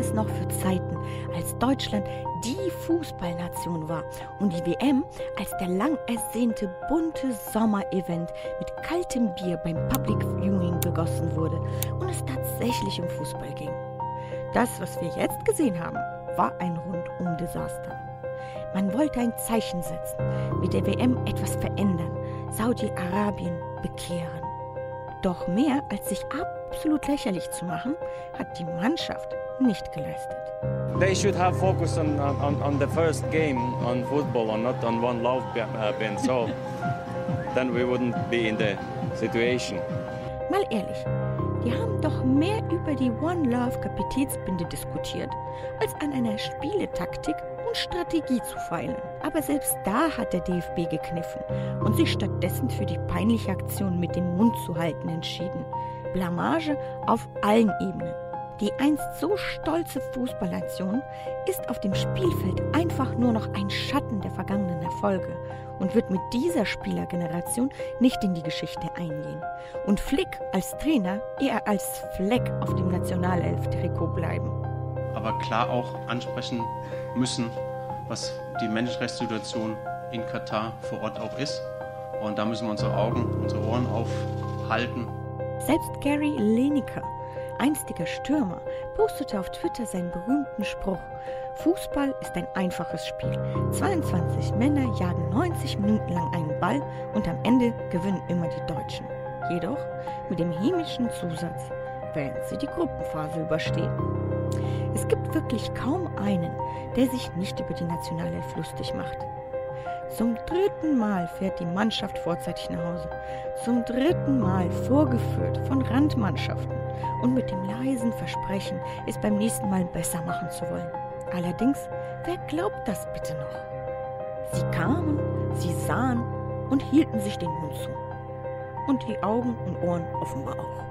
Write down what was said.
es noch für Zeiten, als Deutschland die Fußballnation war und die WM als der lang ersehnte bunte Sommerevent mit kaltem Bier beim Public Viewing begossen wurde und es tatsächlich um Fußball ging. Das, was wir jetzt gesehen haben, war ein Rundum-Desaster. Man wollte ein Zeichen setzen, mit der WM etwas verändern, Saudi-Arabien bekehren. Doch mehr als sich absolut lächerlich zu machen, hat die Mannschaft nicht geleistet. They should have focus on, on, on the first game on football and not on one love band. So then we wouldn't be in the situation. Mal ehrlich, die haben doch mehr über die One Love Kapitätsbinde diskutiert, als an einer Spieletaktik und Strategie zu feilen. Aber selbst da hat der DFB gekniffen und sich stattdessen für die peinliche Aktion mit dem Mund zu halten entschieden. Blamage auf allen Ebenen. Die einst so stolze Fußballnation ist auf dem Spielfeld einfach nur noch ein Schatten der vergangenen Erfolge und wird mit dieser Spielergeneration nicht in die Geschichte eingehen. Und Flick als Trainer eher als Fleck auf dem Nationalelf-Trikot bleiben. Aber klar auch ansprechen müssen, was die Menschenrechtssituation in Katar vor Ort auch ist. Und da müssen wir unsere Augen, unsere Ohren aufhalten. Selbst Gary Lineker einstiger Stürmer, postete auf Twitter seinen berühmten Spruch: Fußball ist ein einfaches Spiel. 22 Männer jagen 90 Minuten lang einen Ball und am Ende gewinnen immer die Deutschen. Jedoch mit dem chemischen Zusatz, während sie die Gruppenphase überstehen. Es gibt wirklich kaum einen, der sich nicht über die Nationalelf lustig macht. Zum dritten Mal fährt die Mannschaft vorzeitig nach Hause. Zum dritten Mal vorgeführt von Randmannschaften und mit dem leisen Versprechen, es beim nächsten Mal besser machen zu wollen. Allerdings, wer glaubt das bitte noch? Sie kamen, sie sahen und hielten sich den Mund zu. Und die Augen und Ohren offenbar auch.